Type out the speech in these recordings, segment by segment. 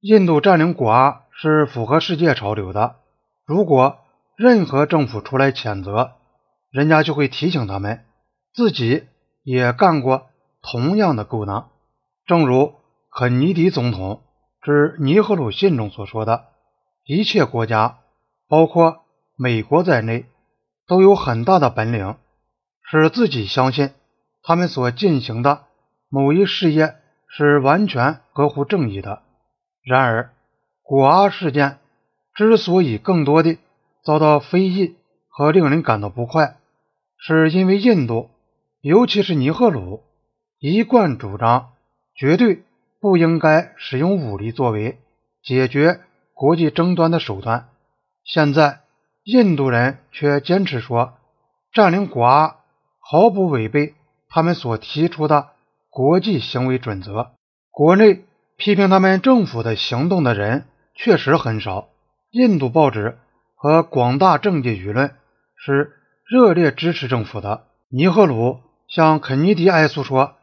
印度占领果阿是符合世界潮流的。如果任何政府出来谴责，人家就会提醒他们，自己也干过同样的勾当。正如肯尼迪总统致尼赫鲁信中所说的：“一切国家，包括美国在内，都有很大的本领，使自己相信他们所进行的某一事业是完全合乎正义的。”然而，果阿事件之所以更多的遭到非议和令人感到不快，是因为印度，尤其是尼赫鲁，一贯主张绝对不应该使用武力作为解决国际争端的手段。现在，印度人却坚持说，占领果阿毫不违背他们所提出的国际行为准则。国内。批评他们政府的行动的人确实很少。印度报纸和广大政界舆论是热烈支持政府的。尼赫鲁向肯尼迪哀诉说：“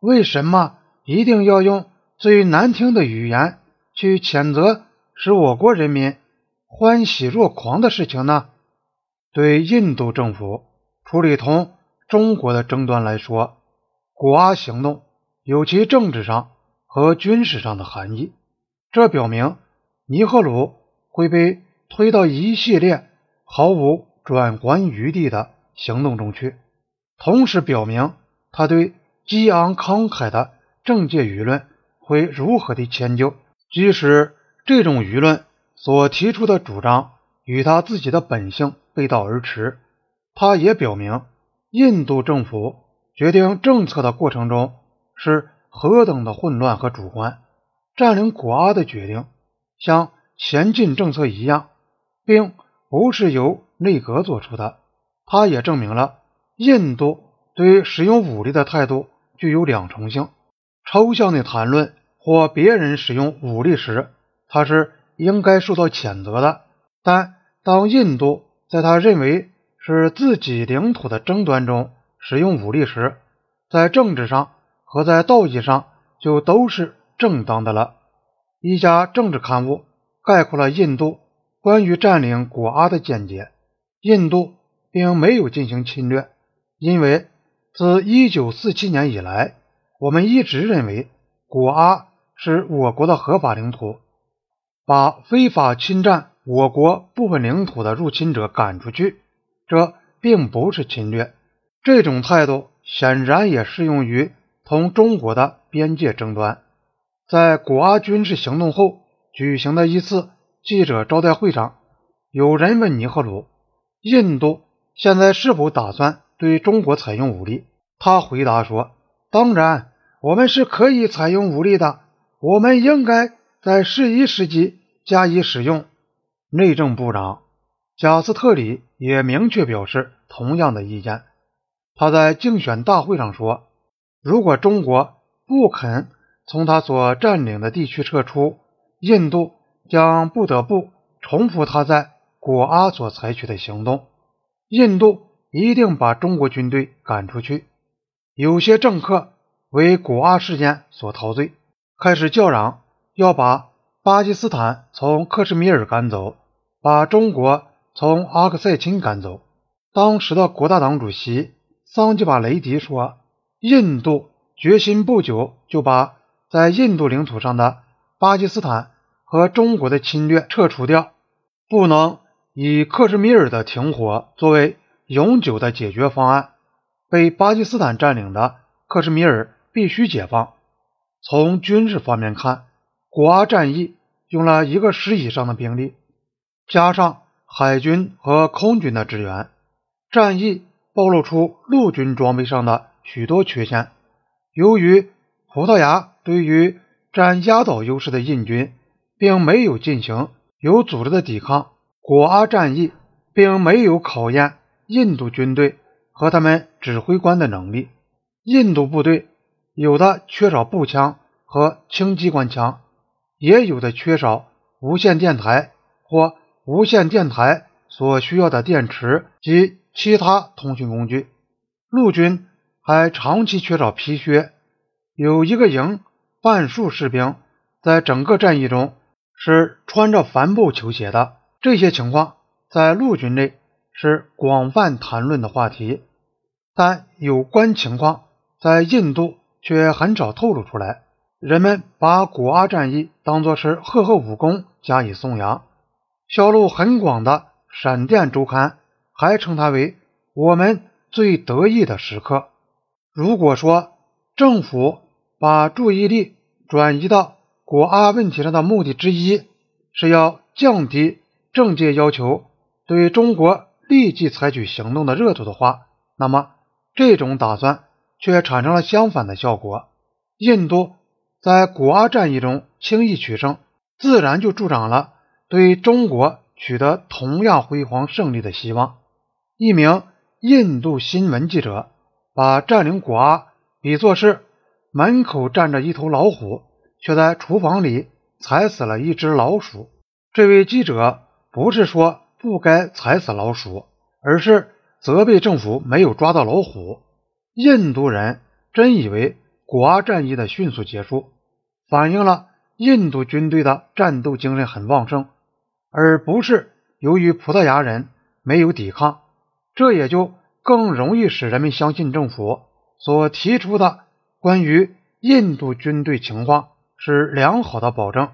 为什么一定要用最难听的语言去谴责使我国人民欢喜若狂的事情呢？”对印度政府处理同中国的争端来说，果阿行动有其政治上。和军事上的含义，这表明尼赫鲁会被推到一系列毫无转圜余地的行动中去，同时表明他对激昂慷慨的政界舆论会如何的迁就，即使这种舆论所提出的主张与他自己的本性背道而驰，他也表明印度政府决定政策的过程中是。何等的混乱和主观！占领古阿的决定，像前进政策一样，并不是由内阁做出的。它也证明了印度对使用武力的态度具有两重性。抽象的谈论或别人使用武力时，他是应该受到谴责的；但当印度在他认为是自己领土的争端中使用武力时，在政治上。和在道义上就都是正当的了。一家政治刊物概括了印度关于占领果阿的见解：印度并没有进行侵略，因为自1947年以来，我们一直认为果阿是我国的合法领土。把非法侵占我国部分领土的入侵者赶出去，这并不是侵略。这种态度显然也适用于。同中国的边界争端，在果阿军事行动后举行的一次记者招待会上，有人问尼赫鲁：“印度现在是否打算对中国采用武力？”他回答说：“当然，我们是可以采用武力的，我们应该在适宜时机加以使用。”内政部长贾斯特里也明确表示同样的意见。他在竞选大会上说。如果中国不肯从他所占领的地区撤出，印度将不得不重复他在果阿所采取的行动。印度一定把中国军队赶出去。有些政客为果阿事件所陶醉，开始叫嚷要把巴基斯坦从克什米尔赶走，把中国从阿克塞钦赶走。当时的国大党主席桑吉巴雷迪说。印度决心不久就把在印度领土上的巴基斯坦和中国的侵略撤除掉，不能以克什米尔的停火作为永久的解决方案。被巴基斯坦占领的克什米尔必须解放。从军事方面看，果阿战役用了一个师以上的兵力，加上海军和空军的支援，战役暴露出陆军装备上的。许多缺陷。由于葡萄牙对于占压倒优势的印军并没有进行有组织的抵抗，果阿战役并没有考验印度军队和他们指挥官的能力。印度部队有的缺少步枪和轻机关枪，也有的缺少无线电台或无线电台所需要的电池及其他通讯工具。陆军。还长期缺少皮靴，有一个营半数士兵在整个战役中是穿着帆布球鞋的。这些情况在陆军内是广泛谈论的话题，但有关情况在印度却很少透露出来。人们把古阿战役当作是赫赫武功加以颂扬，销路很广的《闪电周刊》还称它为我们最得意的时刻。如果说政府把注意力转移到古阿问题上的目的之一是要降低政界要求对中国立即采取行动的热度的话，那么这种打算却产生了相反的效果。印度在古阿战役中轻易取胜，自然就助长了对中国取得同样辉煌胜利的希望。一名印度新闻记者把占领古阿比作是门口站着一头老虎，却在厨房里踩死了一只老鼠。这位记者。不是说不该踩死老鼠，而是责备政府没有抓到老虎。印度人真以为古阿战役的迅速结束，反映了印度军队的战斗精神很旺盛，而不是由于葡萄牙人没有抵抗。这也就更容易使人们相信政府所提出的关于印度军队情况是良好的保证。